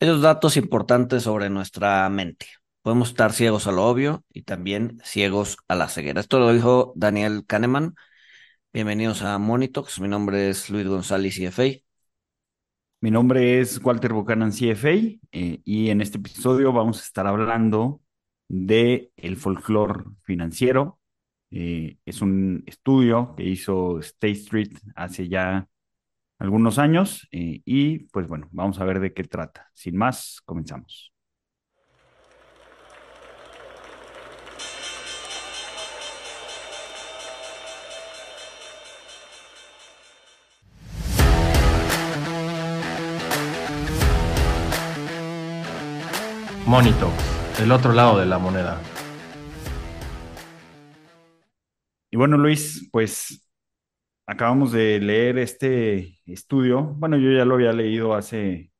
Dos datos importantes sobre nuestra mente. Podemos estar ciegos a lo obvio y también ciegos a la ceguera. Esto lo dijo Daniel Kahneman. Bienvenidos a Monitox. Mi nombre es Luis González, CFA. Mi nombre es Walter Buchanan, CFA, eh, y en este episodio vamos a estar hablando de el folclore financiero. Eh, es un estudio que hizo State Street hace ya algunos años eh, y pues bueno, vamos a ver de qué trata. Sin más, comenzamos. Monito, el otro lado de la moneda. Y bueno, Luis, pues acabamos de leer este estudio. Bueno, yo ya lo había leído hace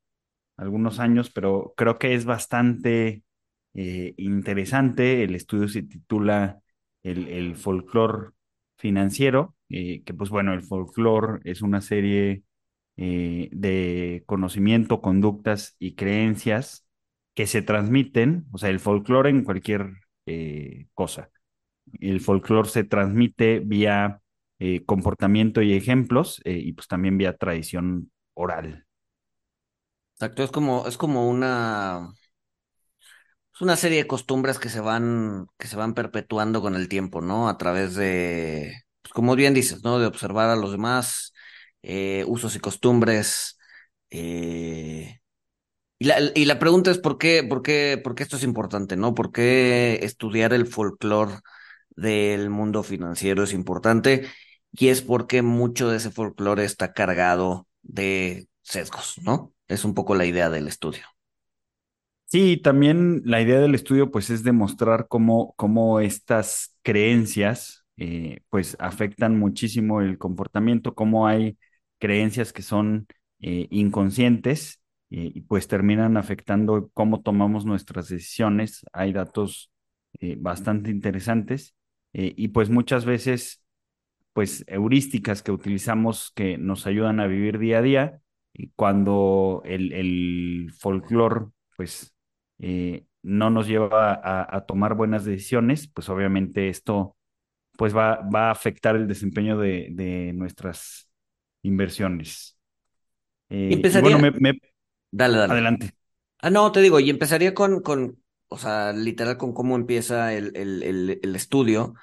algunos años, pero creo que es bastante eh, interesante. El estudio se titula El, el folclore financiero, eh, que pues bueno, el folclore es una serie eh, de conocimiento, conductas y creencias que se transmiten, o sea, el folclore en cualquier cosa. El folclore se transmite vía eh, comportamiento y ejemplos, eh, y pues también vía tradición oral. Exacto, es como, es como una, una serie de costumbres que se van, que se van perpetuando con el tiempo, ¿no? A través de, pues como bien dices, ¿no? De observar a los demás, eh, usos y costumbres. y, la, y la pregunta es por qué, por qué, por qué esto es importante, ¿no? ¿Por qué estudiar el folclore del mundo financiero es importante? Y es porque mucho de ese folclore está cargado de sesgos, ¿no? Es un poco la idea del estudio. Sí, también la idea del estudio pues es demostrar cómo, cómo estas creencias eh, pues afectan muchísimo el comportamiento, cómo hay creencias que son eh, inconscientes eh, y pues terminan afectando cómo tomamos nuestras decisiones. Hay datos bastante interesantes y pues muchas veces pues heurísticas que utilizamos que nos ayudan a vivir día a día y cuando el, el folclore pues eh, no nos lleva a, tomar buenas decisiones, pues obviamente esto pues va, va a afectar el desempeño de, nuestras inversiones. Eh, empezaría... bueno, me, Dale, dale. Adelante. Ah, no, te digo, y empezaría con, con o sea, literal con cómo empieza el, el, el, el estudio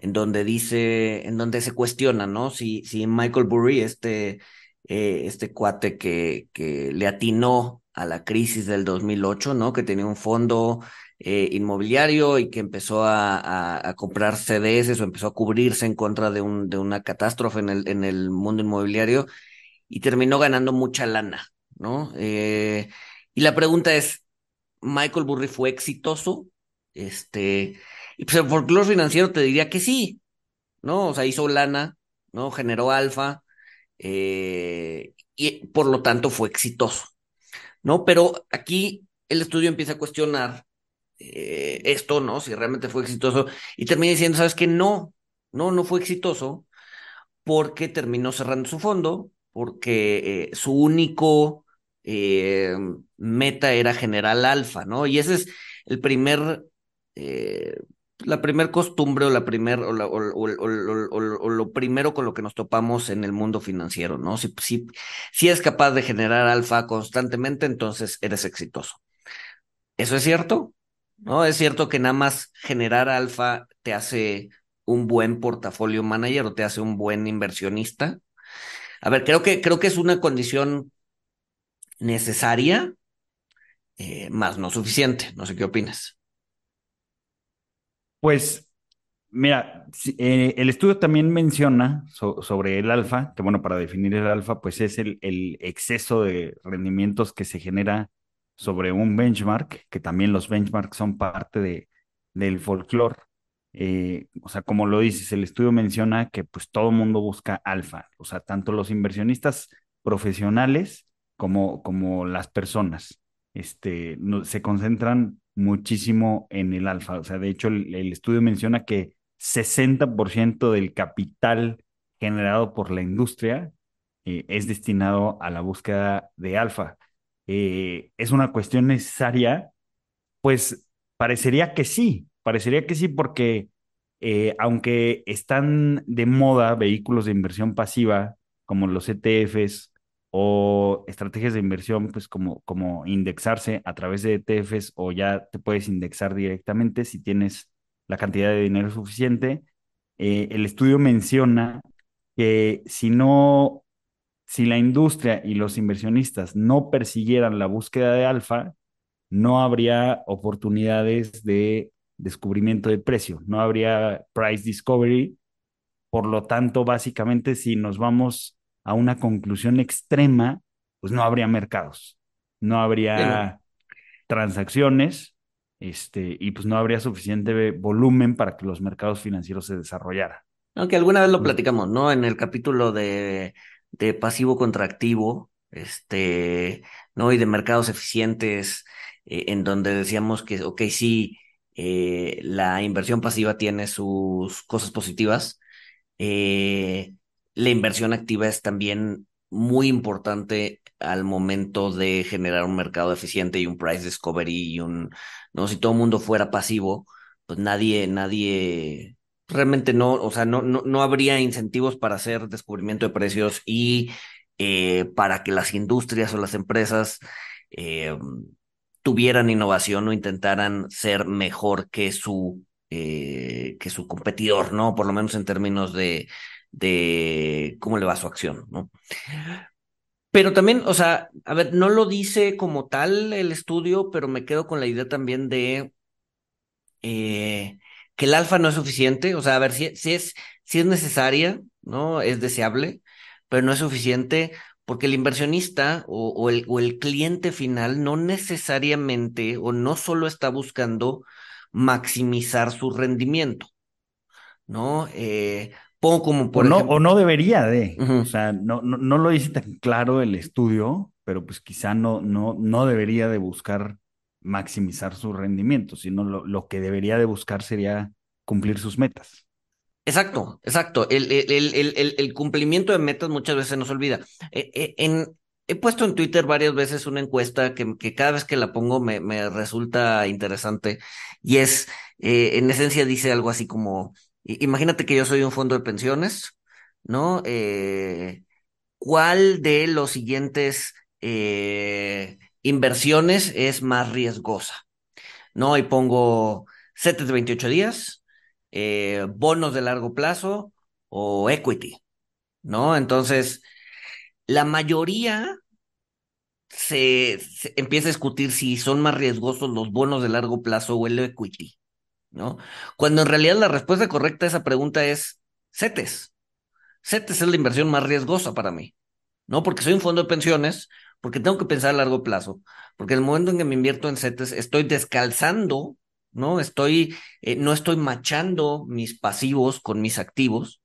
en donde dice, en donde se cuestiona, ¿no? Si, si Michael Burry, este, eh, este cuate que, que le atinó a la crisis del 2008, ¿no? Que tenía un fondo eh, inmobiliario y que empezó a, a, comprar CDS o empezó a cubrirse en contra de, un, de una catástrofe en el, en el mundo inmobiliario y terminó ganando mucha lana, ¿no? Eh, y la pregunta es, ¿Michael Burry fue exitoso? Este, y pues el folclore financiero te diría que sí, ¿no? O sea, hizo lana, ¿no? Generó alfa, eh, y por lo tanto fue exitoso, ¿no? Pero aquí el estudio empieza a cuestionar eh, esto, ¿no? Si realmente fue exitoso, y termina diciendo, ¿sabes qué? No, no, no fue exitoso porque terminó cerrando su fondo, porque eh, su único meta era generar alfa, ¿no? Y ese es el primer la primer costumbre o la primer o, lo primero con lo que nos topamos en el mundo financiero, ¿no? Si, si, si es capaz de generar alfa constantemente, entonces eres exitoso. ¿Eso es cierto? ¿No? Es cierto que nada más generar alfa te hace un buen portafolio manager o te hace un buen inversionista. A ver, creo que, creo que es una condición necesaria, eh, más no suficiente. No sé qué opinas. Pues, mira, eh, el estudio también menciona sobre el alfa, que bueno, para definir el alfa, pues es el, exceso de rendimientos que se genera sobre un benchmark, que también los benchmarks son parte de, del folclore. Eh, o sea, como lo dices, el estudio menciona que pues todo mundo busca alfa, o sea, tanto los inversionistas profesionales como, como las personas, este, se concentran muchísimo en el alfa. O sea, de hecho, el, estudio menciona que 60% del capital generado por la industria eh, es destinado a la búsqueda de alfa. eh, es una cuestión necesaria, pues parecería que sí, parecería que sí, porque eh, aunque están de moda vehículos de inversión pasiva como los ETFs o estrategias de inversión, pues como, como indexarse a través de ETFs o ya te puedes indexar directamente si tienes la cantidad de dinero suficiente. Eh, el estudio menciona que si no, si la industria y los inversionistas no persiguieran la búsqueda de alfa, no habría oportunidades de descubrimiento de precio, no habría price discovery. Por lo tanto, básicamente, si nos vamos a una conclusión extrema, pues no habría mercados, no habría transacciones, este, y pues no habría suficiente volumen para que los mercados financieros se desarrollaran. Aunque alguna vez lo platicamos, ¿no? En el capítulo de, de pasivo contra activo, este, ¿no? Y de mercados eficientes, eh, en donde decíamos que, ok, sí, eh, la inversión pasiva tiene sus cosas positivas. Eh, la inversión activa es también muy importante al momento de generar un mercado eficiente y un price discovery y un, no, si todo el mundo fuera pasivo, pues nadie, nadie, realmente no, o sea, no, no, no habría incentivos para hacer descubrimiento de precios y eh, para que las industrias o las empresas eh, tuvieran innovación o intentaran ser mejor que su, eh, que su competidor, ¿no? Por lo menos en términos de, de cómo le va su acción, ¿no? Pero también, o sea, a ver, no lo dice como tal el estudio, pero me quedo con la idea también de eh, que el alfa no es suficiente, o sea, a ver, si, es, si es necesaria, ¿no? Es deseable, pero no es suficiente porque el inversionista o, o, el, o el cliente final no necesariamente o no solo está buscando maximizar su rendimiento, ¿no? Eh, pongo como por o, no, ejemplo, o no debería de, o sea, no, no, no lo dice tan claro el estudio, pero pues quizá no, no, no debería de buscar maximizar su rendimiento, sino lo, lo que debería de buscar sería cumplir sus metas. Exacto, exacto. El, el, el, el, cumplimiento de metas muchas veces nos olvida. Eh, en, he puesto en Twitter varias veces una encuesta que, que cada vez que la pongo me, me resulta interesante y es, eh, en esencia dice algo así como, imagínate que yo soy un fondo de pensiones, ¿no? Eh, ¿cuál de los siguientes eh, inversiones es más riesgosa? ¿no? Y pongo CETES de 28 días, eh, bonos de largo plazo o equity, ¿no? Entonces, la mayoría se, se empieza a discutir si son más riesgosos los bonos de largo plazo o el equity, ¿no? Cuando en realidad la respuesta correcta a esa pregunta es CETES. CETES es la inversión más riesgosa para mí. ¿no? Porque soy un fondo de pensiones, porque tengo que pensar a largo plazo, porque en el momento en que me invierto en CETES estoy descalzando, ¿no? Estoy, eh, no estoy machando mis pasivos con mis activos,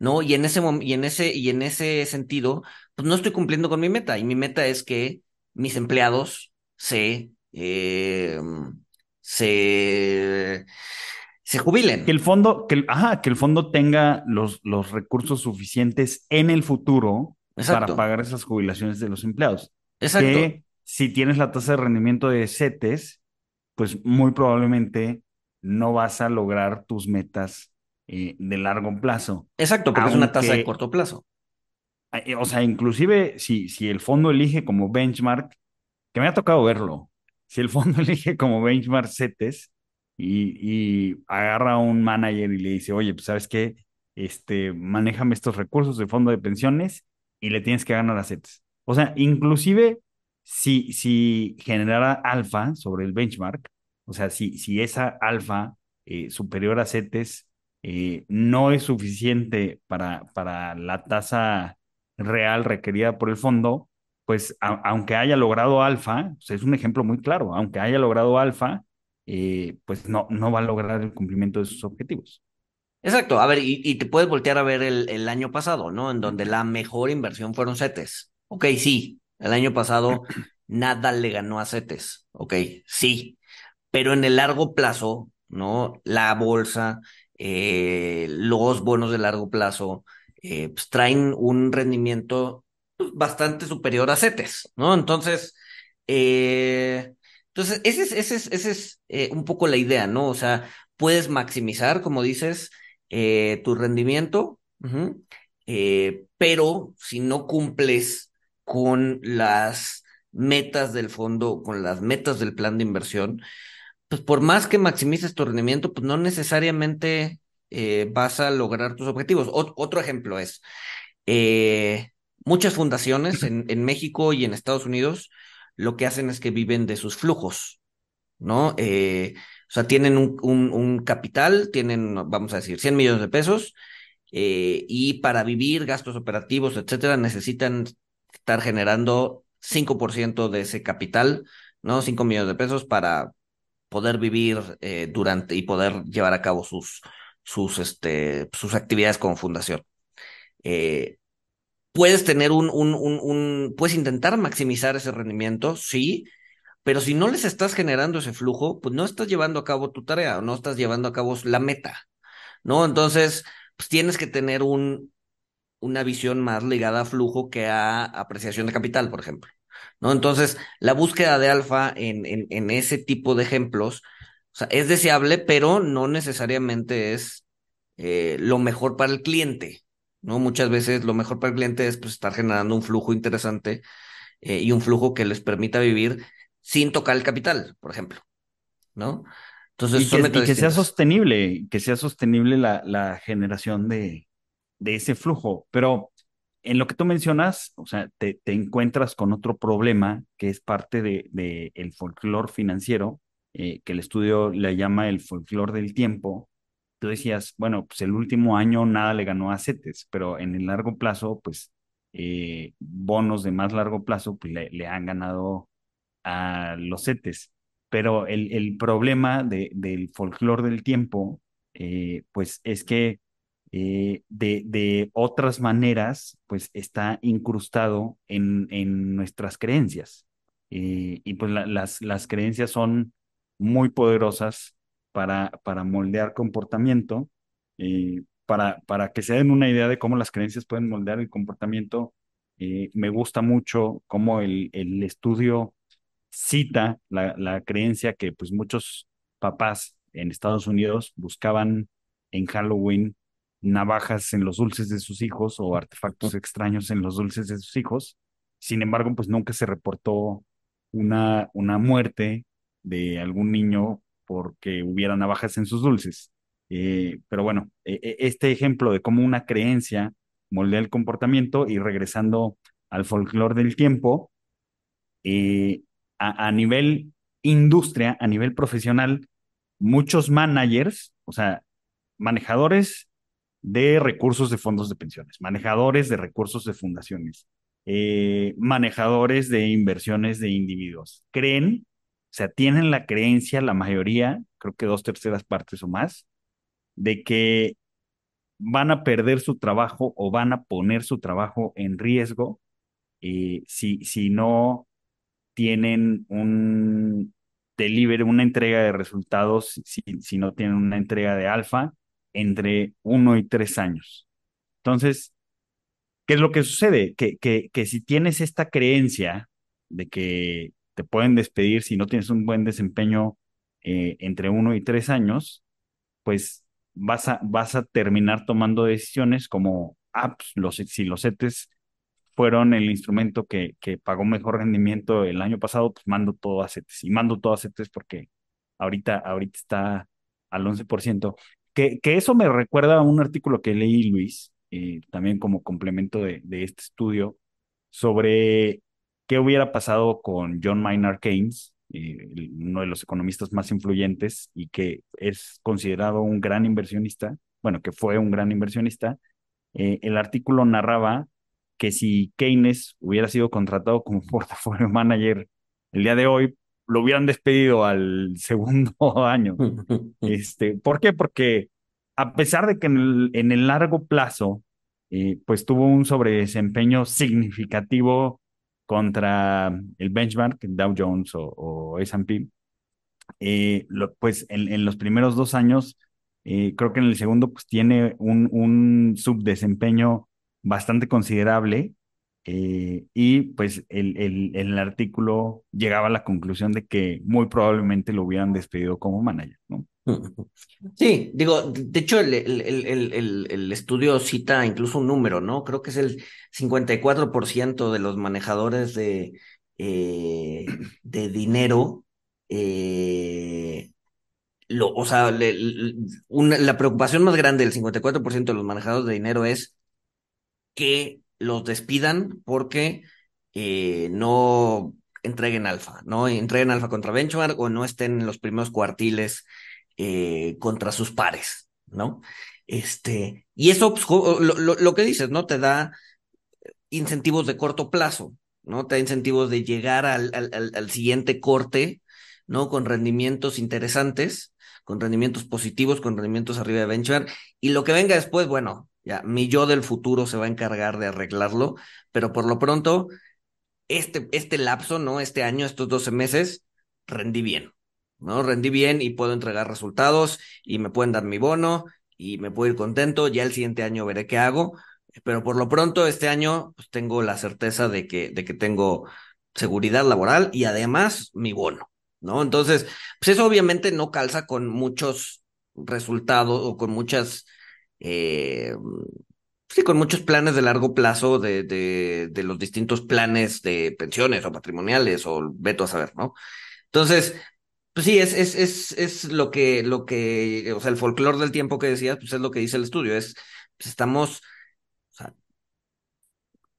¿no? Y en ese y en ese, y en ese sentido, pues no estoy cumpliendo con mi meta, y mi meta es que mis empleados se, eh, se, se Que jubilen. el fondo, que el, ajá, que el fondo tenga los, los recursos suficientes en el futuro para pagar esas jubilaciones de los empleados. exacto. Que si tienes la tasa de rendimiento de CETES, pues muy probablemente no vas a lograr tus metas eh, de largo plazo. Exacto, porque es una tasa de corto plazo. eh, o sea, inclusive si, si el fondo elige como benchmark, que me ha tocado verlo, si el fondo elige como benchmark CETES y, y agarra a un manager y le dice, oye, pues sabes qué, este, manéjame estos recursos de fondo de pensiones y le tienes que ganar a CETES. O sea, inclusive si, si generara alfa sobre el benchmark, o sea, si, si esa alfa eh, superior a CETES eh, no es suficiente para, para la tasa real requerida por el fondo, pues a- aunque haya logrado alfa, pues, es un ejemplo muy claro, aunque haya logrado alfa, eh, pues no, no va a lograr el cumplimiento de sus objetivos. Exacto, a ver, y, y te puedes voltear a ver el, el año pasado, ¿no? En donde la mejor inversión fueron CETES. Ok, sí, el año pasado nada le ganó a CETES. Ok, sí, pero en el largo plazo, ¿no? La bolsa, eh, los bonos de largo plazo, eh, pues traen un rendimiento bastante superior a CETES, ¿no? Entonces, Eh, entonces, ese es, ese es, ese es eh, un poco la idea, ¿no? O sea, puedes maximizar, como dices, eh, tu rendimiento, pero si no cumples con las metas del fondo, con las metas del plan de inversión, pues por más que maximices tu rendimiento, pues no necesariamente vas a lograr tus objetivos. Ot- otro ejemplo es, muchas fundaciones en, en México y en Estados Unidos lo que hacen es que viven de sus flujos, ¿no? Eh, o sea, tienen un, un, un capital, tienen, vamos a decir, 100 millones de pesos, eh, y para vivir, gastos operativos, etcétera, necesitan estar generando 5% de ese capital, ¿no? 5 millones de pesos para poder vivir eh, durante y poder llevar a cabo sus, sus, este, sus actividades como fundación. Eh, puedes tener un, un, un, puedes intentar maximizar ese rendimiento, sí, pero si no les estás generando ese flujo, pues no estás llevando a cabo tu tarea, no estás llevando a cabo la meta, ¿no? Entonces, pues tienes que tener un, una visión más ligada a flujo que a apreciación de capital, por ejemplo, ¿no? Entonces, la búsqueda de alfa en, en, ese tipo de ejemplos, es deseable, pero no necesariamente es eh, lo mejor para el cliente, ¿no? Muchas veces lo mejor para el cliente es pues, estar generando un flujo interesante eh, y un flujo que les permita vivir sin tocar el capital, por ejemplo, ¿no? Entonces, Y que, y que sea sostenible, que sea sostenible la, la generación de, de ese flujo. Pero en lo que tú mencionas, o sea, te, te encuentras con otro problema que es parte de, de el folclore financiero, eh, que el estudio le llama el folclore del tiempo. Tú decías, bueno, pues el último año nada le ganó a CETES, pero en el largo plazo, pues eh, bonos de más largo plazo, pues le, le han ganado a los CETES. Pero el, el problema de, del folclore del tiempo, eh, pues es que eh, de, de otras maneras, pues está incrustado en, en nuestras creencias. Y pues la- las, las creencias son muy poderosas para, para moldear comportamiento. eh, para, para que se den una idea de cómo las creencias pueden moldear el comportamiento, eh, me gusta mucho cómo el, el estudio cita la, la creencia que pues muchos papás en Estados Unidos buscaban en Halloween navajas en los dulces de sus hijos o artefactos extraños en los dulces de sus hijos. Sin embargo, pues nunca se reportó una, una muerte de algún niño porque hubiera navajas en sus dulces. Eh, pero bueno, e- e- este ejemplo de cómo una creencia moldea el comportamiento y regresando al folclore del tiempo, eh, a, a nivel industria, a nivel profesional, muchos managers, o sea, manejadores de recursos de fondos de pensiones, manejadores de recursos de fundaciones, eh, manejadores de inversiones de individuos, creen, o sea, tienen la creencia, la mayoría, creo que dos terceras partes o más, de que van a perder su trabajo o van a poner su trabajo en riesgo eh, si, si no tienen un delivery, una entrega de resultados, si, si no tienen una entrega de alfa, entre uno y tres años. Entonces, ¿qué es lo que sucede? Que, que, que si tienes esta creencia de que te pueden despedir si no tienes un buen desempeño eh, entre uno y tres años, pues vas a, vas a terminar tomando decisiones como, ah, pues, los, si los CETES fueron el instrumento que, que pagó mejor rendimiento el año pasado, pues mando todo a CETES. Y mando todo a CETES porque ahorita, ahorita está al 11%. Que, que eso me recuerda a un artículo que leí, Luis, eh, también como complemento de, de este estudio, sobre qué hubiera pasado con John Maynard Keynes, eh, uno de los economistas más influyentes y que es considerado un gran inversionista, bueno, que fue un gran inversionista. Eh, el artículo narraba que si Keynes hubiera sido contratado como portafolio manager el día de hoy, lo hubieran despedido al segundo año. Este, ¿por qué? Porque a pesar de que en el, en el largo plazo, eh, pues tuvo un sobredesempeño significativo contra el benchmark, Dow Jones o, S&P, eh, pues en, en los primeros dos años, eh, creo que en el segundo, pues tiene un, un subdesempeño bastante considerable eh, y pues el, el, el artículo llegaba a la conclusión de que muy probablemente lo hubieran despedido como manager, ¿no? Sí, digo, de hecho el, el, el, el, estudio cita incluso un número, ¿no? Creo que es el 54% de los manejadores de, eh, de dinero, eh, lo, o sea, la preocupación más grande del 54% de los manejadores de dinero es que los despidan porque eh, no entreguen alfa, ¿no? Entreguen alfa contra benchmark o no estén en los primeros cuartiles eh, contra sus pares, ¿no? Este, y eso, pues, lo, lo, lo que dices, ¿no? Te da incentivos de corto plazo, ¿no? Te da incentivos de llegar al, al, al, al siguiente corte, ¿no? Con rendimientos interesantes, con rendimientos positivos, con rendimientos arriba de benchmark, y lo que venga después, bueno, ya, mi yo del futuro se va a encargar de arreglarlo, pero por lo pronto, este, este lapso, ¿no? Este año, estos 12 meses, rendí bien, ¿no? Rendí bien y puedo entregar resultados y me pueden dar mi bono y me puedo ir contento, ya el siguiente año veré qué hago, pero por lo pronto este año pues, tengo la certeza de que, de que tengo seguridad laboral y además mi bono, ¿no? Entonces, pues eso obviamente no calza con muchos resultados o con muchas, eh, sí, con muchos planes de largo plazo de, de, de los distintos planes de pensiones o patrimoniales o veto a saber, ¿no? Entonces, pues sí, es, es, es, es lo que, lo que, o sea, el folclore del tiempo que decías, pues es lo que dice el estudio, es, pues estamos, o sea,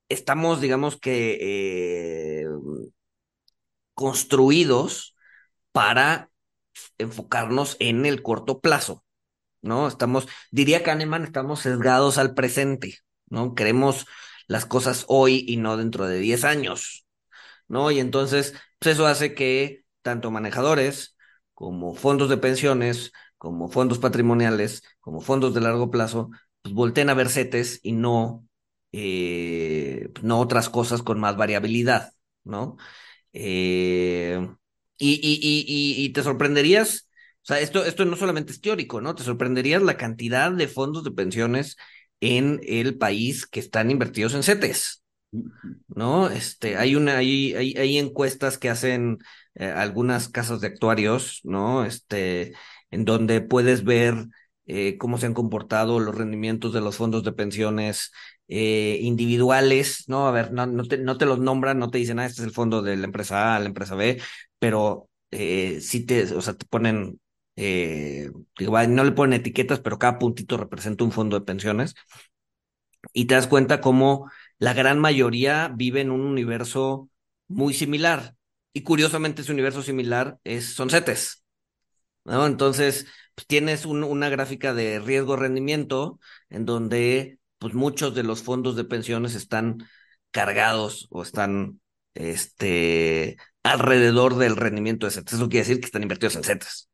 estamos, digamos que, eh, construidos para enfocarnos en el corto plazo, ¿no? Estamos, diría Kahneman, estamos sesgados al presente, ¿no? Queremos las cosas hoy y no dentro de 10 años, ¿no? Y entonces, pues eso hace que tanto manejadores como fondos de pensiones, como fondos patrimoniales, como fondos de largo plazo, pues volteen a ver CETES y no, eh, no otras cosas con más variabilidad, ¿no? Eh, y, y, y, y, y te sorprenderías, o sea, esto, esto no solamente es teórico, ¿no? Te sorprenderías la cantidad de fondos de pensiones en el país que están invertidos en CETES. ¿no? Este, hay una, hay, hay, hay encuestas que hacen eh, algunas casas de actuarios, ¿no? Este, en donde puedes ver eh, cómo se han comportado los rendimientos de los fondos de pensiones eh, individuales, ¿no? A ver, no, te, no te los nombran, no te dicen, ah, este es el fondo de la empresa A, la empresa B, pero sí te, o sea, te ponen, digo, no le ponen etiquetas, pero cada puntito representa un fondo de pensiones y te das cuenta cómo la gran mayoría vive en un universo muy similar. Y curiosamente ese universo similar es, son CETES, ¿no? Entonces, pues tienes un, una gráfica de riesgo-rendimiento en donde pues muchos de los fondos de pensiones están cargados o están este, alrededor del rendimiento de CETES. Eso quiere decir que están invertidos en CETES,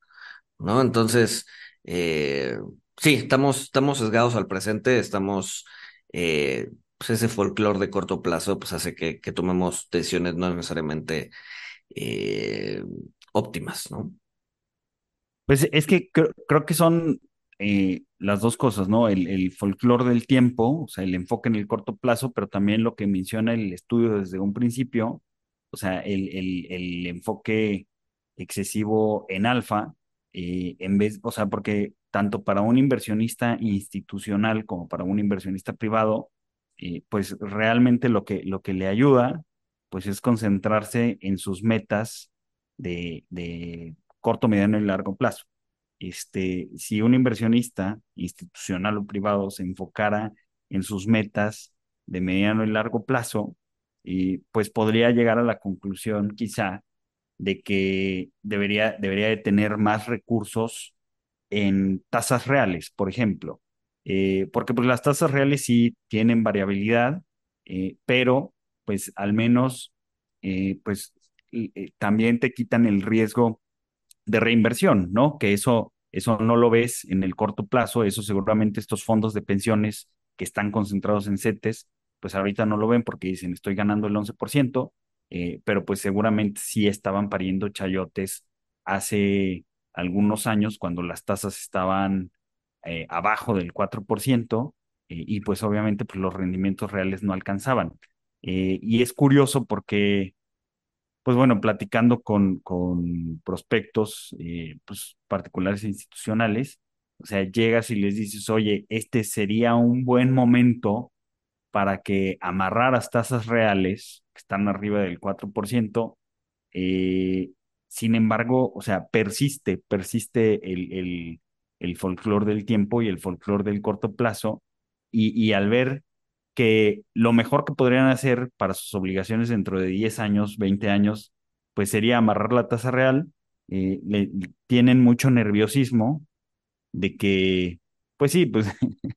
¿no? Entonces, eh, sí, estamos, estamos sesgados al presente, estamos... Eh, pues ese folclore de corto plazo pues hace que tomemos decisiones no necesariamente eh, óptimas, ¿no? Pues es que creo, que son eh, las dos cosas, ¿no? El, el folclore del tiempo, o sea, el enfoque en el corto plazo, pero también lo que menciona el estudio desde un principio, o sea, el, enfoque excesivo en alfa, eh, en vez, o sea, porque tanto para un inversionista institucional como para un inversionista privado, pues realmente lo que, lo que le ayuda, pues es concentrarse en sus metas de, de corto, mediano y largo plazo. Este, si un inversionista institucional o privado se enfocara en sus metas de mediano y largo plazo, y pues podría llegar a la conclusión quizá de que debería, debería de tener más recursos en tasas reales, por ejemplo, eh, porque pues las tasas reales sí tienen variabilidad, eh, pero pues al menos eh, pues eh, también te quitan el riesgo de reinversión, ¿no? Que eso, eso no lo ves en el corto plazo, eso seguramente estos fondos de pensiones que están concentrados en CETES, pues ahorita no lo ven porque dicen estoy ganando el 11%, eh, pero pues seguramente sí estaban pariendo chayotes hace algunos años cuando las tasas estaban eh, abajo del 4%, eh, y pues obviamente pues los rendimientos reales no alcanzaban. Eh, y es curioso porque, pues bueno, platicando con, con prospectos, eh, pues particulares e institucionales, o sea, llegas y les dices, oye, este sería un buen momento para que amarraras tasas reales, que están arriba del 4%, eh, sin embargo, o sea, persiste, persiste el, el, el folclore del tiempo y el folclore del corto plazo, y, y al ver que lo mejor que podrían hacer para sus obligaciones dentro de 10 años, 20 años, pues sería amarrar la tasa real, eh, le, tienen mucho nerviosismo de que, pues sí, pues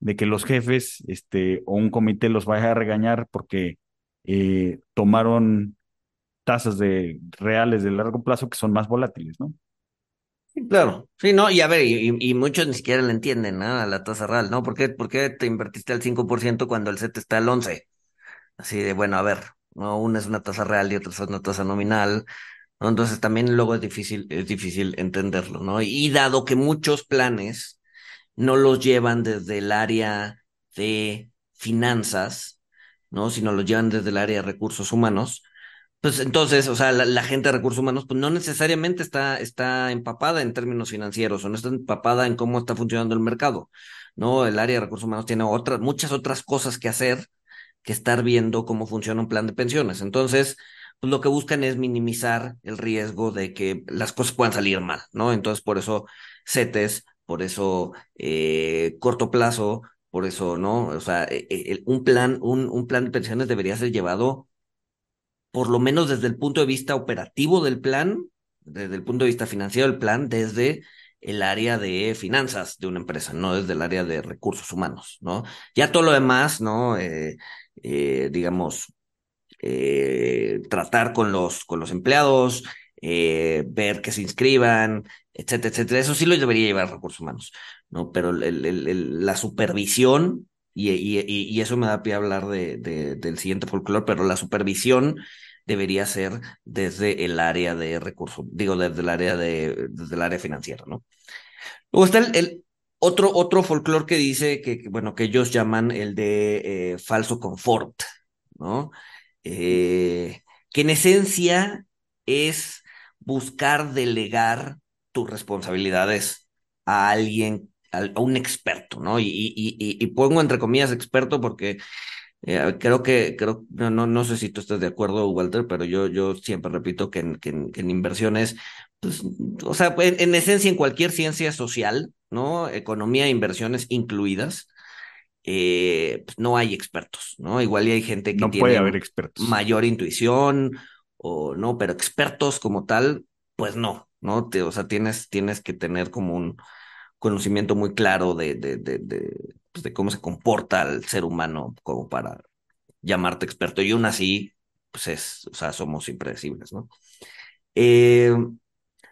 de que los jefes este, o un comité los vaya a regañar porque eh, tomaron tasas de reales de largo plazo que son más volátiles, ¿no? Claro, sí, ¿no? Y a ver, y, y muchos ni siquiera le entienden, ¿no? A la tasa real, ¿no? ¿Por qué, por qué te invertiste al 5% cuando el set está al 11%? Así de, bueno, a ver, ¿no? Una es una tasa real y otra es una tasa nominal, ¿no? Entonces también luego es difícil, es difícil entenderlo, ¿no? Y dado que muchos planes no los llevan desde el área de finanzas, ¿no? Sino los llevan desde el área de recursos humanos, pues entonces, o sea, la, gente de recursos humanos, pues no necesariamente está, está empapada en términos financieros o no está empapada en cómo está funcionando el mercado, ¿no? El área de recursos humanos tiene otras, muchas otras cosas que hacer que estar viendo cómo funciona un plan de pensiones. Entonces, pues lo que buscan es minimizar el riesgo de que las cosas puedan salir mal, ¿no? Entonces, por eso CETES, por eso eh, corto plazo, por eso, ¿no? O sea, el, un plan, un, un plan de pensiones debería ser llevado por lo menos desde el punto de vista operativo del plan, desde el punto de vista financiero del plan, desde el área de finanzas de una empresa, no desde el área de recursos humanos, ¿no? Ya todo lo demás, ¿no? Eh, eh, digamos, eh, tratar con los, con los empleados, ver que se inscriban, etcétera, etcétera. Eso sí lo debería llevar recursos humanos, ¿no? Pero la supervisión, y, y, y, eso me da pie a hablar de, de, del siguiente folclore, pero la supervisión debería ser desde el área de recursos, digo, desde el área de, desde el área financiera, ¿no? Luego está el, el otro, otro folclore que dice que, bueno, que ellos llaman el de eh, falso confort, ¿no? Eh, que en esencia es buscar delegar tus responsabilidades a alguien, a, un experto, ¿no? Y, y, y, y, pongo entre comillas experto porque eh, creo que, creo, no, no, no sé si tú estás de acuerdo, Walter, pero yo, yo siempre repito que en, que en, que en inversiones, pues, o sea, en, en, esencia, en cualquier ciencia social, ¿no? Economía e inversiones incluidas, eh, pues no hay expertos, ¿no? Igual y hay gente que no tiene puede haber expertos. mayor intuición, o no, pero expertos como tal, pues no, ¿no? Te, o sea, tienes, tienes que tener como un conocimiento muy claro de, de, de, pues, de cómo se comporta el ser humano como para llamarte experto. Y aún así, pues es, o sea, somos impredecibles, ¿no? Eh,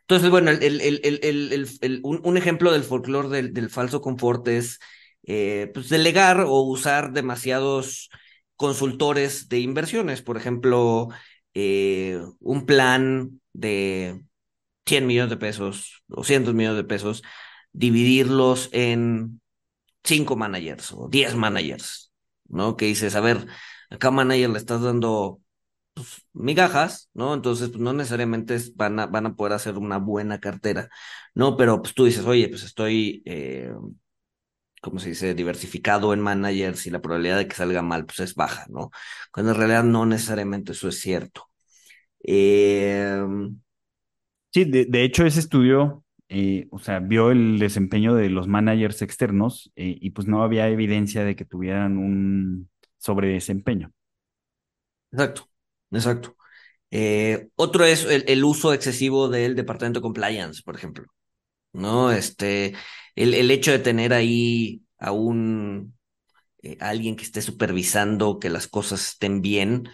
entonces, bueno, el, el, el, un, un, ejemplo del folclore del, del, falso confort es eh, pues delegar o usar demasiados consultores de inversiones. Por ejemplo, eh, un plan de 100 millones de pesos, 200 millones de pesos, dividirlos en cinco managers o diez managers, ¿no? Que dices, a ver, a cada manager le estás dando pues, migajas, ¿no? Entonces, pues no necesariamente van a, van a poder hacer una buena cartera, ¿no? Pero pues tú dices, oye, pues estoy, eh, ¿cómo se dice?, diversificado en managers y la probabilidad de que salga mal, pues es baja, ¿no? Cuando en realidad no necesariamente eso es cierto. Eh... Sí, de, de hecho, ese estudio eh, o sea, vio el desempeño de los managers externos eh, y pues no había evidencia de que tuvieran un sobredesempeño. Exacto, exacto. Eh, otro es el, uso excesivo del departamento de compliance, por ejemplo. ¿No? Este, el, el hecho de tener ahí a un alguien que esté supervisando que las cosas estén bien,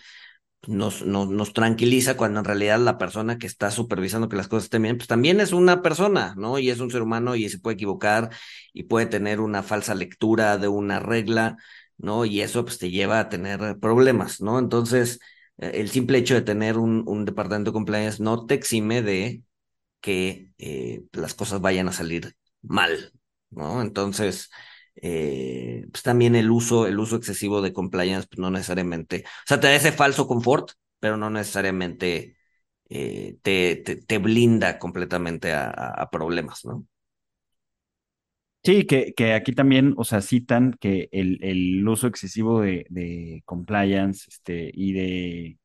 nos, nos, nos, tranquiliza cuando en realidad la persona que está supervisando que las cosas estén bien, pues también es una persona, ¿no? Y es un ser humano y se puede equivocar y puede tener una falsa lectura de una regla, ¿no? Y eso pues te lleva a tener problemas, ¿no? Entonces, el simple hecho de tener un, un departamento de compliance no te exime de que eh, las cosas vayan a salir mal, ¿no? Entonces, eh, pues también el uso, el uso excesivo de compliance, pues no necesariamente, o sea, te da ese falso confort, pero no necesariamente eh, te, te, blinda completamente a, problemas, ¿no? Sí, que, que, aquí también, o sea, citan que el, el uso excesivo de, de, compliance este, y de,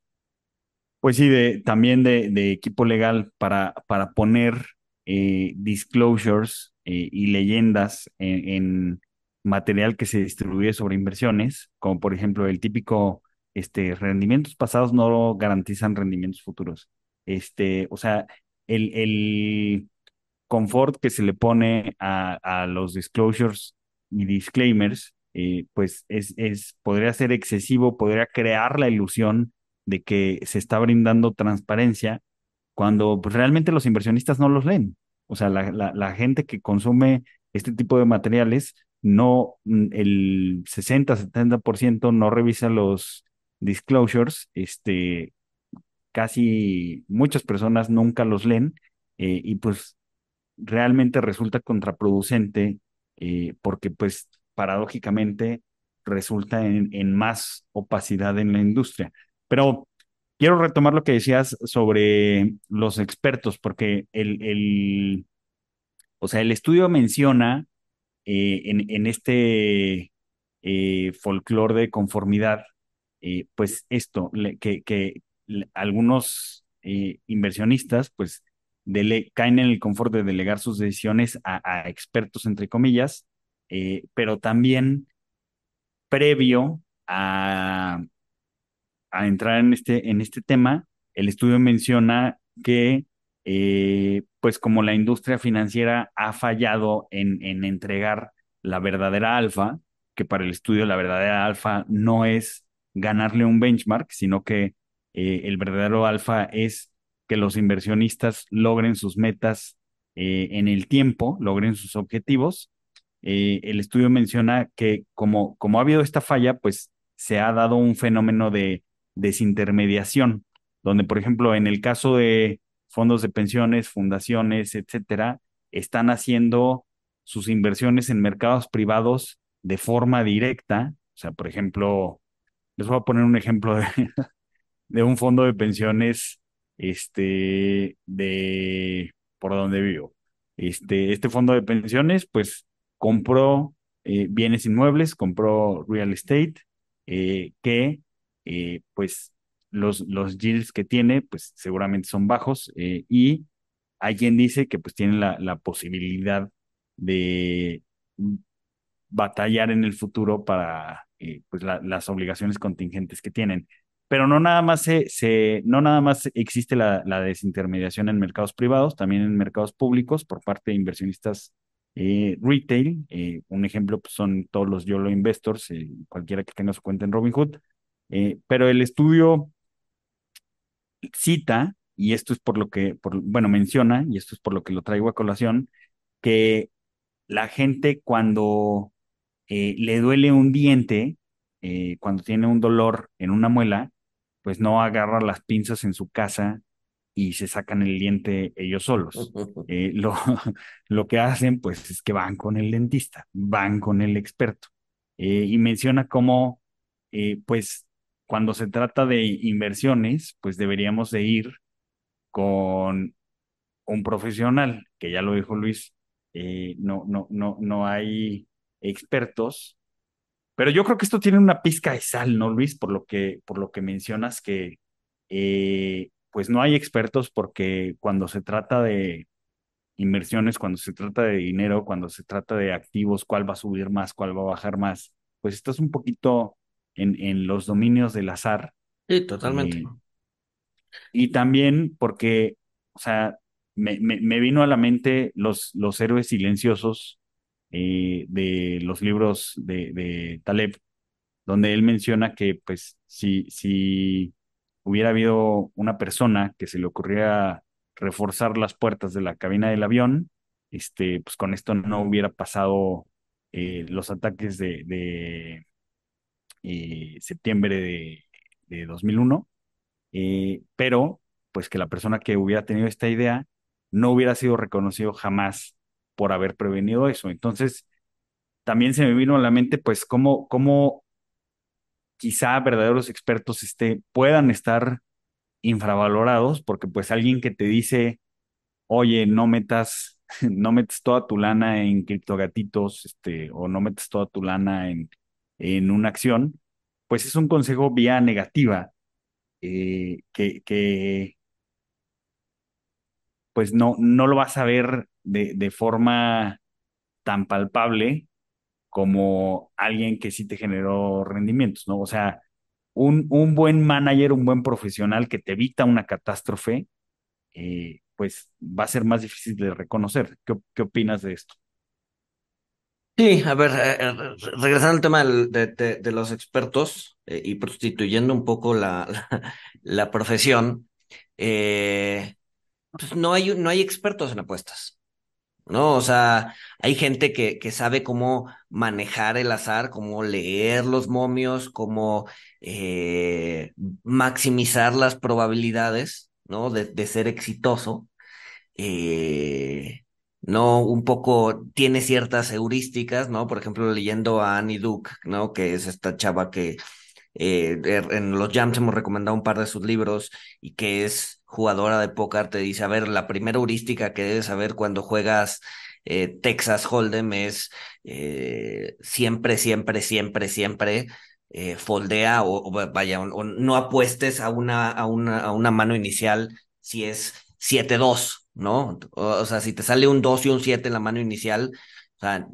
pues sí, de, también de, equipo legal para, para poner eh, disclosures y leyendas en, material que se distribuye sobre inversiones, como por ejemplo el típico, este, rendimientos pasados no garantizan rendimientos futuros. Este, o sea, el, el confort que se le pone a, a los disclosures y disclaimers, eh, pues es, es, podría ser excesivo, podría crear la ilusión de que se está brindando transparencia cuando pues, realmente los inversionistas no los leen. O sea, la, la, la gente que consume este tipo de materiales no, mm, el 60-70% no revisa los disclosures, este, casi muchas personas nunca los leen eh, y pues realmente resulta contraproducente eh, porque pues paradójicamente resulta en, en, más opacidad en la industria. Pero quiero retomar lo que decías sobre los expertos, porque el, el o sea, el estudio menciona eh, en, este eh, folclore de conformidad, eh, pues esto, que, que algunos inversionistas, pues, caen en el confort de delegar sus decisiones a, expertos, entre comillas, pero también previo a, a entrar en este, en este tema, el estudio menciona que eh, pues como la industria financiera ha fallado en, en entregar la verdadera alfa, que para el estudio la verdadera alfa no es ganarle un benchmark, sino que eh, el verdadero alfa es que los inversionistas logren sus metas eh, en el tiempo, logren sus objetivos. el estudio menciona que como, como ha habido esta falla, pues se ha dado un fenómeno de desintermediación, donde, por ejemplo, en el caso de fondos de pensiones, fundaciones, etcétera, están haciendo sus inversiones en mercados privados de forma directa. O sea, por ejemplo, les voy a poner un ejemplo de, un fondo de pensiones este, de por donde vivo. Este, este fondo de pensiones, pues, compró eh, bienes inmuebles, compró real estate, eh, que, eh, pues, los, los yields que tiene, pues seguramente son bajos eh, y hay quien dice que pues tiene la, la posibilidad de batallar en el futuro para eh, pues las obligaciones contingentes que tienen. Pero no nada más se, se no nada más existe la, la, desintermediación en mercados privados, también en mercados públicos por parte de inversionistas eh, retail. un ejemplo pues, son todos los YOLO investors, cualquiera que tenga su cuenta en Robinhood. pero el estudio cita, y esto es por lo que, por, bueno, menciona, y esto es por lo que lo traigo a colación, que la gente cuando eh, le duele un diente, eh, cuando tiene un dolor en una muela, pues no agarra las pinzas en su casa y se sacan el diente ellos solos. Eh, lo, lo que hacen, pues, es que van con el dentista, van con el experto. y menciona cómo, pues, cuando se trata de inversiones, pues deberíamos de ir con un profesional, que ya lo dijo Luis, eh, no, no, no, no hay expertos, pero yo creo que esto tiene una pizca de sal, ¿no, Luis? Por lo que, por lo que mencionas que eh, pues no hay expertos porque cuando se trata de inversiones, cuando se trata de dinero, cuando se trata de activos, cuál va a subir más, cuál va a bajar más, pues estás un poquito en, en los dominios del azar. Sí, totalmente. Eh, y también porque, o sea, me, me, vino a la mente los, los héroes silenciosos eh, de los libros de, de, Taleb, donde él menciona que, pues, si, si hubiera habido una persona que se le ocurriera reforzar las puertas de la cabina del avión, este, pues con esto no hubiera pasado eh, los ataques de, de eh, septiembre de, de 2001, eh, pero pues que la persona que hubiera tenido esta idea no hubiera sido reconocido jamás por haber prevenido eso. Entonces, también se me vino a la mente, pues, cómo, cómo quizá verdaderos expertos este, puedan estar infravalorados, porque pues alguien que te dice, oye, no metas, no metes toda tu lana en criptogatitos, este, o no metes toda tu lana en, en una acción, pues es un consejo vía negativa, eh, que, pues no, no lo vas a ver de, de forma tan palpable como alguien que sí te generó rendimientos, ¿no? O sea, un, un buen manager, un buen profesional que te evita una catástrofe, eh, pues va a ser más difícil de reconocer. ¿Qué, qué opinas de esto? Sí, a ver, eh, eh, regresando al tema de, los expertos eh, y prostituyendo un poco la, la, profesión, pues no hay, no hay expertos en apuestas. ¿no? O sea, hay gente que, que sabe cómo manejar el azar, cómo leer los momios, cómo maximizar las probabilidades, ¿no? De, ser exitoso. No, un poco tiene ciertas heurísticas, ¿no? Por ejemplo, leyendo a Annie Duke, ¿no? Que es esta chava que eh, er- en los Jams hemos recomendado un par de sus libros y que es jugadora de póker, te dice, a ver, la primera heurística que debes saber cuando juegas eh, Texas Hold'em es eh, siempre, siempre, siempre, siempre foldea o, vaya, o, no apuestes a una, a una, a una mano inicial si es siete dos ¿no? O, sea, si te sale un 2 y un 7 en la mano inicial, o sea,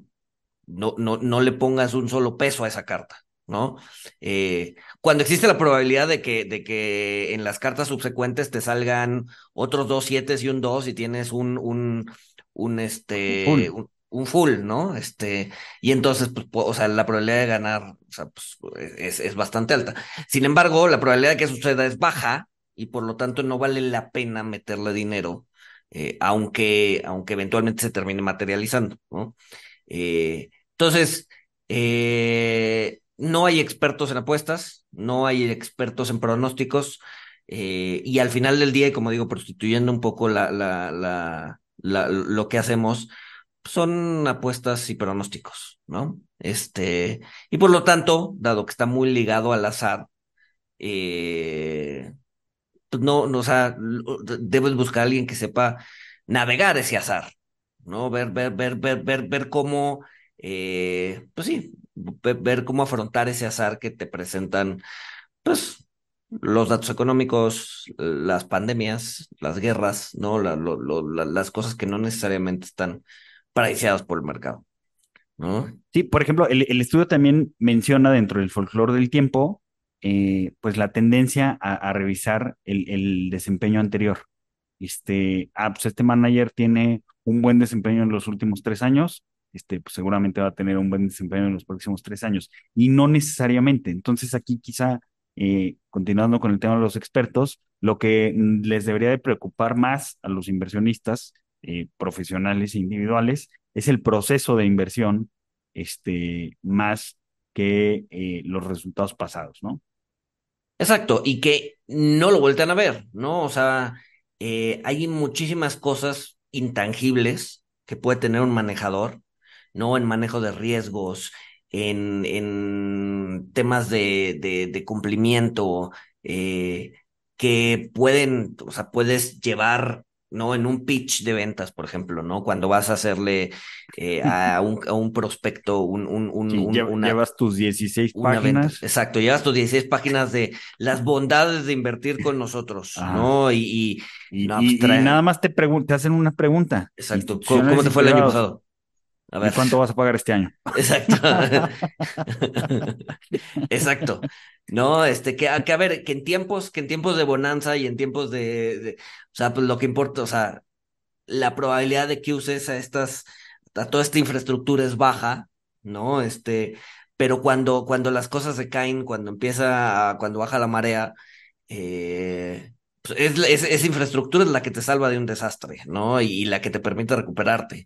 no, no, no le pongas un solo peso a esa carta, ¿no? Eh, cuando existe la probabilidad de que, de que en las cartas subsecuentes te salgan otros dos siete y un 2 y tienes un, un, un, este, Full. un, un full, ¿no? Este, y entonces, pues, o sea, la probabilidad de ganar, o sea, pues, es, es bastante alta. Sin embargo, la probabilidad de que suceda es baja y por lo tanto no vale la pena meterle dinero, eh, aunque, aunque eventualmente se termine materializando, ¿no? Eh, entonces, eh, no hay expertos en apuestas, no hay expertos en pronósticos, y al final del día, y como digo, prostituyendo un poco la, la, la- lo que hacemos, son apuestas y pronósticos, ¿no? Este, y por lo tanto, dado que está muy ligado al azar, eh, pues no, no, o sea, debes buscar a alguien que sepa navegar ese azar, ¿no? Ver, ver, ver, ver, ver, ver cómo, eh, pues sí, ver, cómo afrontar ese azar que te presentan, pues, los datos económicos, las pandemias, las guerras, ¿no? Las cosas que no necesariamente están priceadas por el mercado, ¿no? Sí, por ejemplo, el, el estudio también menciona dentro del folclore del tiempo, eh, pues la tendencia a, revisar el, desempeño anterior. Este, ah, pues este manager tiene un buen desempeño en los últimos tres años, este, pues seguramente va a tener un buen desempeño en los próximos tres años, y no necesariamente. Entonces aquí quizá, eh, continuando con el tema de los expertos, lo que les debería de preocupar más a los inversionistas eh, profesionales e individuales es el proceso de inversión este, más que los resultados pasados, ¿no? Exacto, y que no lo vueltan a ver, ¿no? O sea, eh, hay muchísimas cosas intangibles que puede tener un manejador, ¿no? En manejo de riesgos, en, en temas de, de, cumplimiento, eh, que pueden, o sea, puedes llevar, ¿no? En un pitch de ventas, por ejemplo, ¿no? Cuando vas a hacerle eh, a, un, a un prospecto un, un, un, Sí, un- lle- una, llevas tus 16 una venta. páginas. Exacto, llevas tus 16 páginas de las bondades de invertir con nosotros. ¿no? Y, y Y, no, pues, y nada más te, te hacen una pregunta. exacto, ¿cómo, cómo te fue el año pasado? A ¿Y ver, cuánto vas a pagar este año? exacto. Exacto. No, este, que, que a ver, que en tiempos, que en tiempos de bonanza y en tiempos de, de- o sea, pues lo que importa, o sea, la probabilidad de que uses a estas, a toda esta infraestructura es baja, ¿no? Este, pero cuando, cuando las cosas se caen, cuando empieza, a- cuando baja la marea, eh, pues es, es- esa infraestructura es la que te salva de un desastre, ¿no? Y, la que te permite recuperarte.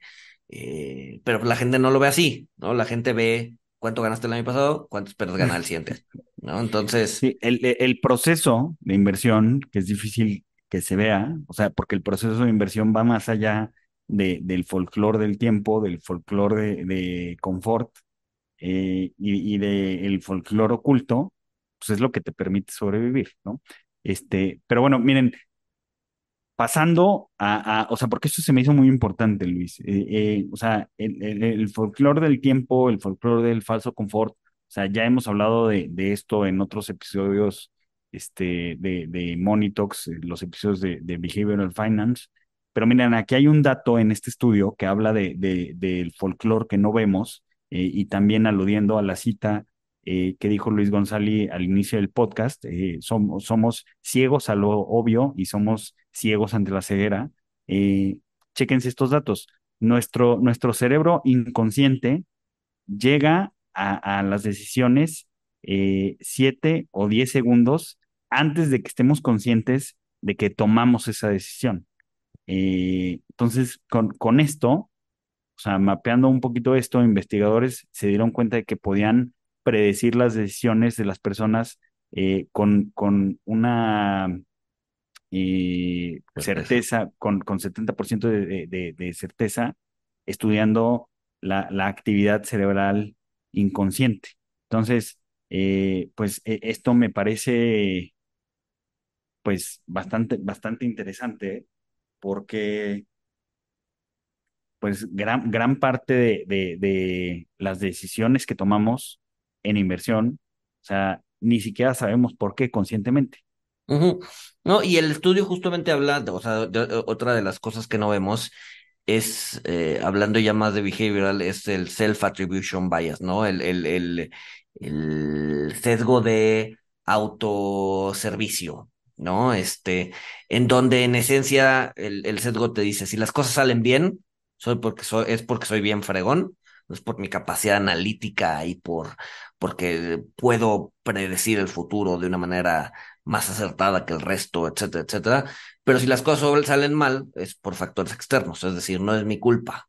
Eh, pero la gente no lo ve así, ¿no? La gente ve cuánto ganaste el año pasado, cuánto esperas ganar el siguiente, ¿no? Entonces, Sí, el, el proceso de inversión, que es difícil que se vea, o sea, porque el proceso de inversión va más allá de, del folclore del tiempo, del folclore de, de confort, eh, y, y del folclore oculto, pues es lo que te permite sobrevivir, ¿no? Este, pero bueno, miren, pasando a, o sea, porque esto se me hizo muy importante, Luis. Eh, eh, o sea, el, el, folclore del tiempo, el folclore del falso confort, o sea, ya hemos hablado de, esto en otros episodios este, de, Monitox, eh, los episodios de, de Behavioral Finance. Pero miren, aquí hay un dato en este estudio que habla de, de del folclore que no vemos y también aludiendo a la cita eh, que dijo Luis González al inicio del podcast, eh, somos, ciegos a lo obvio y somos ciegos ante la ceguera. Eh, chéquense estos datos. Nuestro, nuestro cerebro inconsciente llega a, las decisiones eh, siete o diez segundos antes de que estemos conscientes de que tomamos esa decisión. Eh, entonces, con, con esto, o sea, mapeando un poquito esto, investigadores se dieron cuenta de que podían predecir las decisiones de las personas eh, con, con una eh, certeza, con, con 70% de, de, de, certeza, estudiando la, la, actividad cerebral inconsciente. Entonces, eh, pues e, esto me parece pues bastante, bastante interesante porque pues gran, gran parte de, de, de, las decisiones que tomamos en inversión, o sea, ni siquiera sabemos por qué conscientemente. No, y el estudio justamente habla, de, o sea, otra de las cosas que no vemos es, eh, hablando ya más de behavioral, es el self-attribution bias, ¿no? El, el, el, el sesgo de autoservicio, ¿no? Este, en donde en esencia el, el sesgo te dice, si las cosas salen bien, soy porque soy, es porque soy bien fregón, es por mi capacidad analítica y por porque puedo predecir el futuro de una manera más acertada que el resto, etcétera, etcétera. Pero si las cosas salen mal, es por factores externos, es decir, no es mi culpa.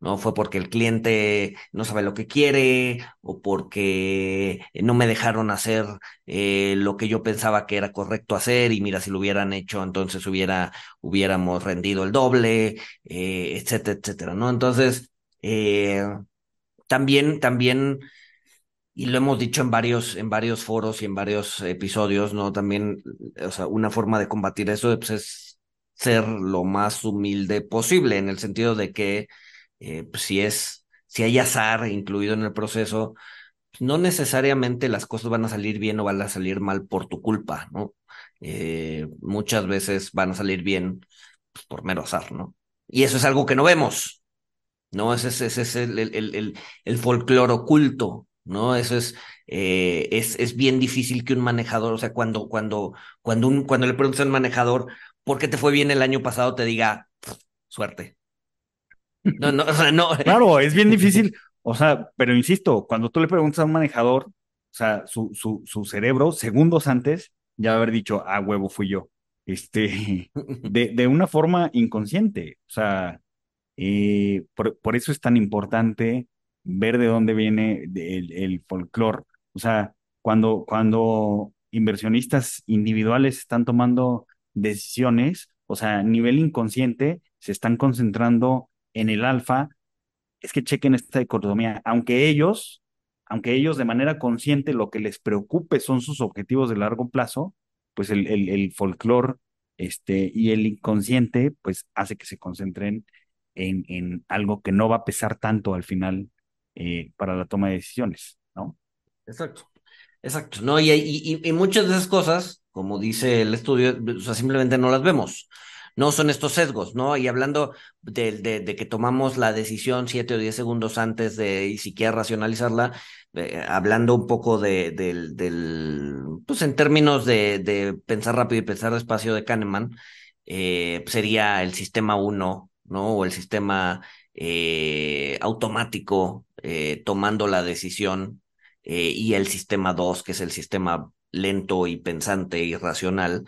No fue porque el cliente no sabe lo que quiere o porque no me dejaron hacer eh, lo que yo pensaba que era correcto hacer y mira, si lo hubieran hecho, entonces hubiera, hubiéramos rendido el doble, eh, etcétera, etcétera, ¿no? Entonces, eh, también, también, y lo hemos dicho en varios, en varios foros y en varios episodios, ¿no? También, o sea, una forma de combatir eso pues, es ser lo más humilde posible, en el sentido de que eh, pues, si es, si hay azar incluido en el proceso, no necesariamente las cosas van a salir bien o van a salir mal por tu culpa, ¿no? Eh, muchas veces van a salir bien pues, por mero azar, ¿no? Y eso es algo que no vemos. ¿No? Ese, ese es el, el, el, el folclore oculto, ¿no? Eso es, eh, es, es bien difícil que un manejador, o sea, cuando, cuando, cuando, un, cuando le preguntas a un manejador, ¿por qué te fue bien el año pasado? Te diga, suerte. No, no, o sea, no. Claro, es bien difícil, o sea, pero insisto, cuando tú le preguntas a un manejador, o sea, su, su, su cerebro, segundos antes, ya va a haber dicho, ah, huevo, fui yo. Este, de, de una forma inconsciente, o sea, por, eso es tan importante ver de dónde viene el, el folclore. O sea, cuando, cuando inversionistas individuales están tomando decisiones, o sea, a nivel inconsciente, se están concentrando en el alfa. Es que chequen esta dicotomía. Aunque ellos, aunque ellos de manera consciente lo que les preocupe son sus objetivos de largo plazo, pues el, el, el folclore este, y el inconsciente, pues hace que se concentren en, en, algo que no va a pesar tanto al final eh, para la toma de decisiones, ¿no? Exacto, exacto, ¿no? Y, y, y, muchas de esas cosas, como dice el estudio, o sea, simplemente no las vemos. No son estos sesgos, ¿no? Y hablando de, de, que tomamos la decisión siete o diez segundos antes de y siquiera racionalizarla, eh, hablando un poco de, del, pues en términos de, de pensar rápido y pensar despacio de Kahneman, eh, sería el sistema 1 ¿no? O el sistema eh, automático eh, tomando la decisión eh, y el sistema 2, que es el sistema lento y pensante y racional,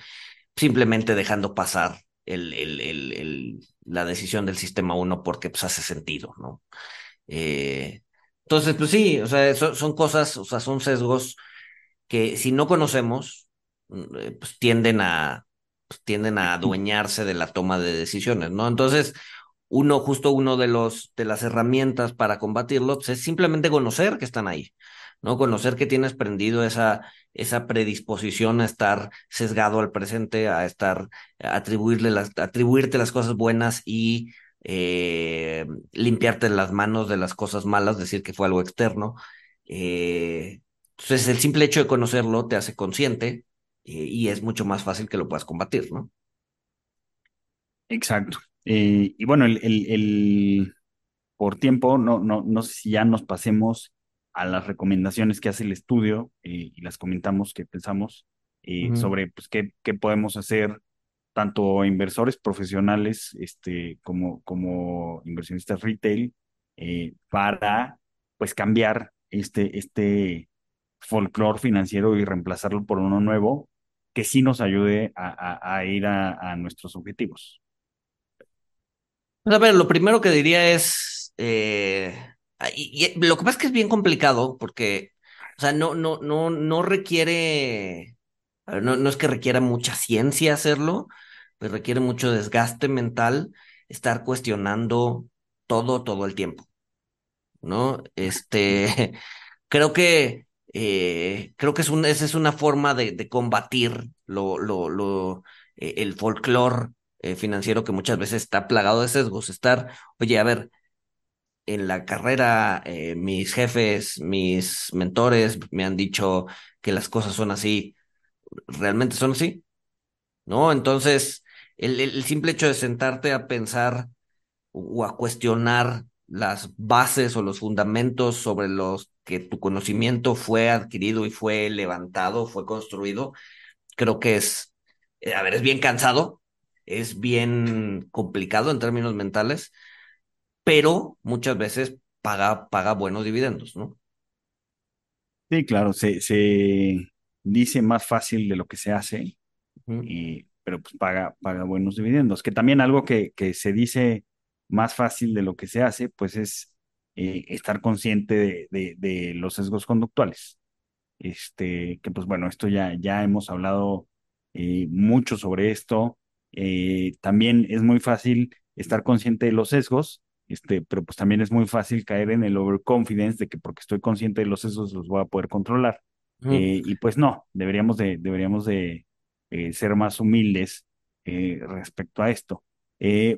simplemente dejando pasar el, el, el, la decisión del sistema 1 porque pues, hace sentido, ¿no? entonces, pues sí, o sea, son, son cosas, o sea, son sesgos que si no conocemos, pues tienden a, tienden a adueñarse de la toma de decisiones, ¿no? Entonces, uno, justo uno de los, de las herramientas para combatirlo, pues, es simplemente conocer que están ahí, ¿no? Conocer que tienes prendido esa, esa predisposición a estar sesgado al presente, a estar, a atribuirle las, atribuirte las cosas buenas y eh, limpiarte las manos de las cosas malas, decir que fue algo externo. Eh, entonces, el simple hecho de conocerlo te hace consciente eh, y es mucho más fácil que lo puedas combatir, ¿no? Exacto. Eh, y bueno, el, el, el- por tiempo, no, no, no sé si ya nos pasemos a las recomendaciones que hace el estudio eh, y las comentamos que pensamos eh, sobre pues, qué, qué podemos hacer tanto inversores profesionales este, como, como inversionistas retail eh, para pues cambiar este, este folclore financiero y reemplazarlo por uno nuevo que sí nos ayude a, ir a, nuestros objetivos. A ver, lo primero que diría es, eh, ah, lo que pasa es que es bien complicado porque, o sea, no, no, no, no requiere, no, no es que requiera mucha ciencia hacerlo, pues requiere mucho desgaste mental estar cuestionando todo, todo el tiempo, ¿no? Este, creo que, eh, creo que es un, esa es una forma de, de combatir lo, lo, lo, eh, el folclore eh, financiero que muchas veces está plagado de sesgos. Estar, oye, a ver, en la carrera, mis jefes, mis mentores me han dicho que las cosas son así, ¿realmente son así? ¿No? Entonces, el el simple hecho de sentarte a pensar o a cuestionar las bases o los fundamentos sobre los que tu conocimiento fue adquirido y fue levantado, fue construido, creo que es, eh, a ver, es bien cansado, es bien complicado en términos mentales, pero muchas veces paga, paga buenos dividendos, ¿no? Sí, claro, se, se dice más fácil de lo que se hace, y, pero pues paga, paga buenos dividendos. Que también algo que, que se dice más fácil de lo que se hace, pues es eh, estar consciente de, de, de los sesgos conductuales. Este, que pues bueno, esto ya, ya hemos hablado eh, mucho sobre esto. Eh, también es muy fácil estar consciente de los sesgos, este, pero pues también es muy fácil caer en el overconfidence de que porque estoy consciente de los sesgos los voy a poder controlar. y pues no, deberíamos de, deberíamos de ser más humildes respecto a esto.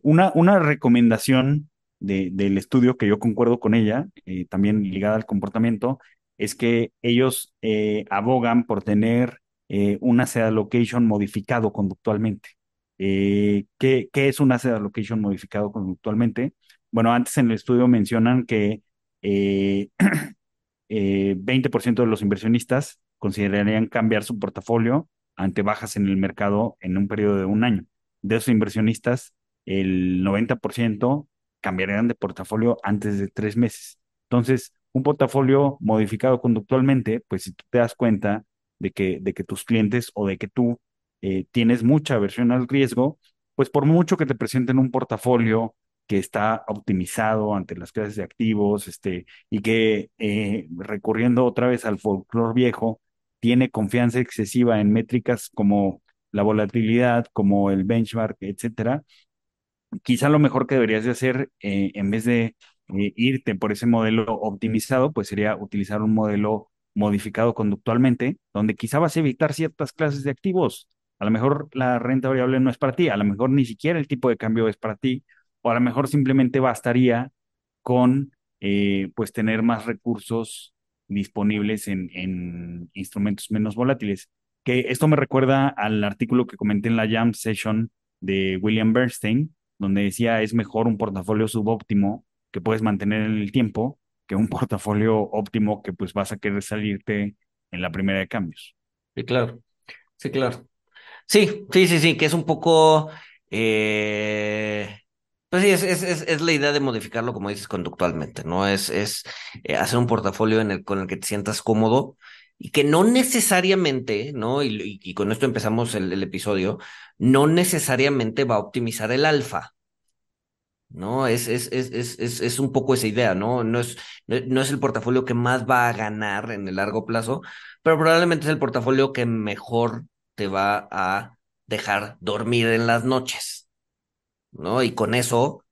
Una, una recomendación de, del estudio que yo concuerdo con ella, eh, también ligada al comportamiento, es que ellos eh, abogan por tener eh, un asset allocation modificado conductualmente. Eh, ¿qué, qué es un asset allocation modificado conductualmente? Bueno, antes en el estudio mencionan que eh, eh, 20% de los inversionistas considerarían cambiar su portafolio ante bajas en el mercado en un periodo de un año. De esos inversionistas, el 90% cambiarían de portafolio antes de tres meses. Entonces, un portafolio modificado conductualmente, pues si tú te das cuenta de que, de que tus clientes o de que tú eh, tienes mucha aversión al riesgo, pues por mucho que te presenten un portafolio que está optimizado ante las clases de activos, este, y que eh, recurriendo otra vez al folclore viejo, tiene confianza excesiva en métricas como la volatilidad, como el benchmark, etcétera. Quizá lo mejor que deberías de hacer, eh, en vez de eh, irte por ese modelo optimizado, pues sería utilizar un modelo modificado conductualmente, donde quizá vas a evitar ciertas clases de activos. A lo mejor la renta variable no es para ti, a lo mejor ni siquiera el tipo de cambio es para ti, o a lo mejor simplemente bastaría con eh, pues tener más recursos disponibles en, en instrumentos menos volátiles. Que esto me recuerda al artículo que comenté en la Jam Session de William Bernstein, donde decía es mejor un portafolio subóptimo que puedes mantener en el tiempo que un portafolio óptimo que pues vas a querer salirte en la primera de cambios. Sí, claro, sí, claro. Sí, sí, sí, sí, que es un poco, eh, pues sí, es, es, es, la idea de modificarlo, como dices, conductualmente, ¿no? Es, es eh, hacer un portafolio en el, con el que te sientas cómodo y que no necesariamente, ¿no? Y, con esto empezamos el, episodio, no necesariamente va a optimizar el alfa. ¿no? Es, es, es, es, es, un poco esa idea, ¿no? No es, no es el portafolio que más va a ganar en el largo plazo, pero probablemente es el portafolio que mejor te va a dejar dormir en las noches, ¿no? Y con eso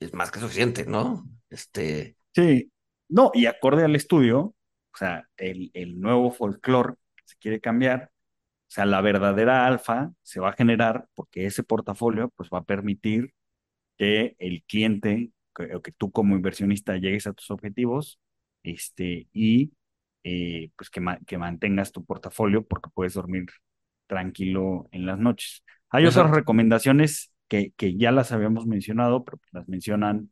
es más que suficiente, ¿no? Este, Sí, no, y acorde al estudio, o sea, el, el nuevo folclore se quiere cambiar, o sea, la verdadera alfa se va a generar porque ese portafolio pues va a permitir que el cliente que- o que tú como inversionista llegues a tus objetivos este, y eh, pues que, ma- que mantengas tu portafolio porque puedes dormir tranquilo en las noches. Hay otras recomendaciones que, que ya las habíamos mencionado, pero las mencionan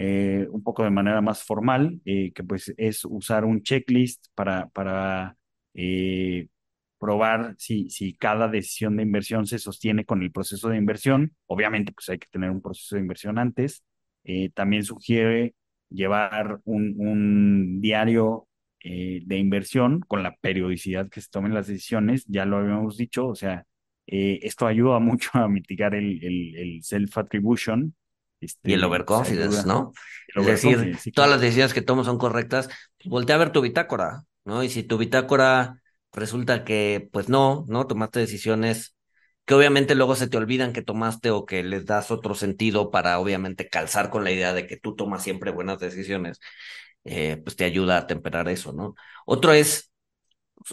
eh, un poco de manera más formal, eh, que pues es usar un checklist para, para eh, probar si, si cada decisión de inversión se sostiene con el proceso de inversión. Obviamente, pues hay que tener un proceso de inversión antes. También sugiere llevar un, un diario de inversión con la periodicidad que se tomen las decisiones, ya lo habíamos dicho, o sea, esto ayuda mucho a mitigar el, el, el self-attribution, Y el este, overconfidence, ¿no? el Es decir, sí, todas claro. las decisiones que tomo son correctas, pues voltea a ver tu bitácora, ¿no? Y si tu bitácora resulta que, pues no, ¿no? Tomaste decisiones que obviamente luego se te olvidan que tomaste o que les das otro sentido para obviamente calzar con la idea de que tú tomas siempre buenas decisiones, eh, pues te ayuda a temperar eso, ¿no? Otro es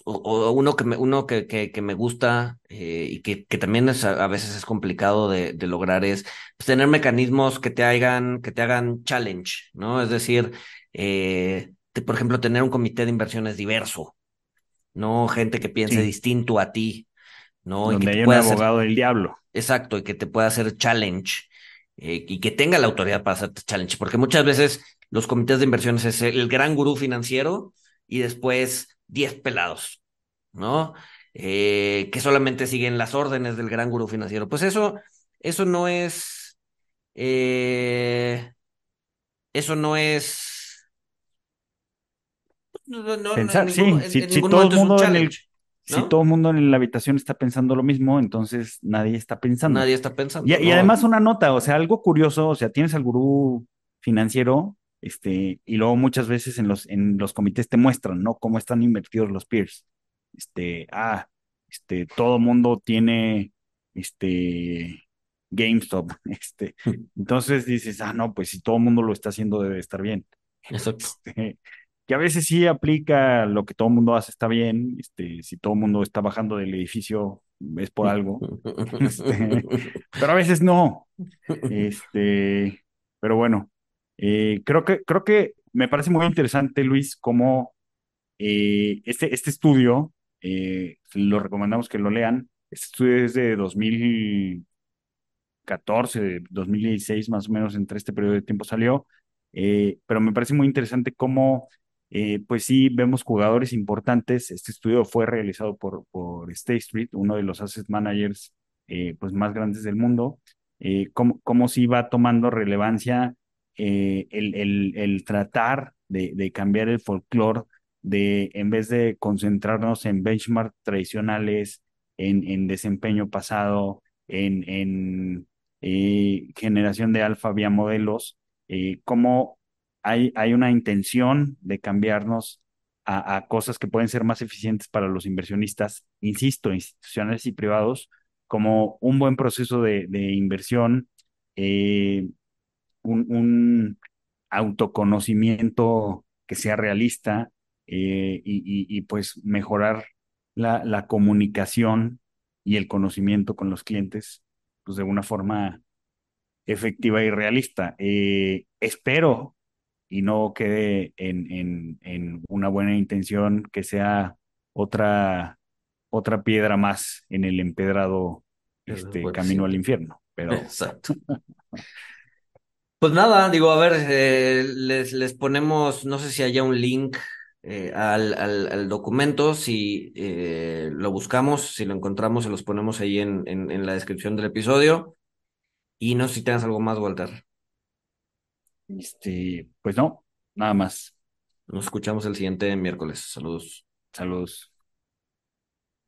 o, o uno que me, uno que, que, que me gusta eh, y que, que también es a, veces es complicado de, de lograr es pues, tener mecanismos que te hagan, que te hagan challenge, ¿no? Es decir, eh, te- por ejemplo, tener un comité de inversiones diverso, ¿no? Gente que piense Sí, distinto a ti, ¿no? Y que donde te hay un pueda hacer, abogado del diablo. exacto, y que te pueda hacer challenge. eh, y que tenga la autoridad para hacerte challenge, porque muchas veces los comités de inversiones es el gran gurú financiero y después 10 pelados, ¿no? Eh, que solamente siguen las órdenes del gran gurú financiero. Pues eso, eso no es, eh, eso no es, no, no, no, en Pensar, ningún, sí, en, si, en si ningún todo el mundo en el, si todo el mundo en la habitación está pensando lo mismo, entonces nadie está pensando. Nadie está Y, pensando, y ¿no? además una nota, o sea, algo curioso, o sea, tienes al gurú financiero, este, y luego muchas veces en los, en los comités te muestran, ¿no? Cómo están invertidos los peers. Este, ah, este, todo mundo tiene, este, GameStop, este. Entonces dices, ah, no, pues si todo el mundo lo está haciendo debe estar bien. Exacto. Este, que a veces sí aplica lo que todo el mundo hace está bien, este, si todo el mundo está bajando del edificio es por algo, este, pero a veces no, este, pero bueno, eh, creo que, creo que me parece muy interesante, Luis, cómo eh, este, este estudio, eh, lo recomendamos que lo lean, este estudio es de 2014, 2016 más o menos, entre este periodo de tiempo salió, pero me parece muy interesante cómo, pues sí, vemos jugadores importantes. Este estudio fue realizado por, por State Street, uno de los asset managers pues más grandes del mundo, cómo, cómo sí va tomando relevancia eh, el, el, el tratar de, de cambiar el folclore, de en vez de concentrarnos en benchmark tradicionales, en, en desempeño pasado, en, en eh, generación de alfa vía modelos, eh, cómo hay, hay una intención de cambiarnos a, a, cosas que pueden ser más eficientes para los inversionistas, insisto, institucionales y privados, como un buen proceso de, de inversión, eh, un, un, autoconocimiento que sea realista eh, y, y, y, pues mejorar la, la comunicación y el conocimiento con los clientes pues de una forma efectiva y realista. Eh, espero y no quede en, en, en, una buena intención que sea otra, otra piedra más en el empedrado este, Bueno, camino sí. al infierno. Pero... Exacto. Pues nada, digo, a ver, eh, les, les ponemos, no sé si haya un link eh, al, al, al, documento, si eh, lo buscamos, si lo encontramos, se los ponemos ahí en, en, en la descripción del episodio. Y no sé si tienes algo más, Walter. Este, pues no, nada más. Nos escuchamos el siguiente miércoles. Saludos. Saludos.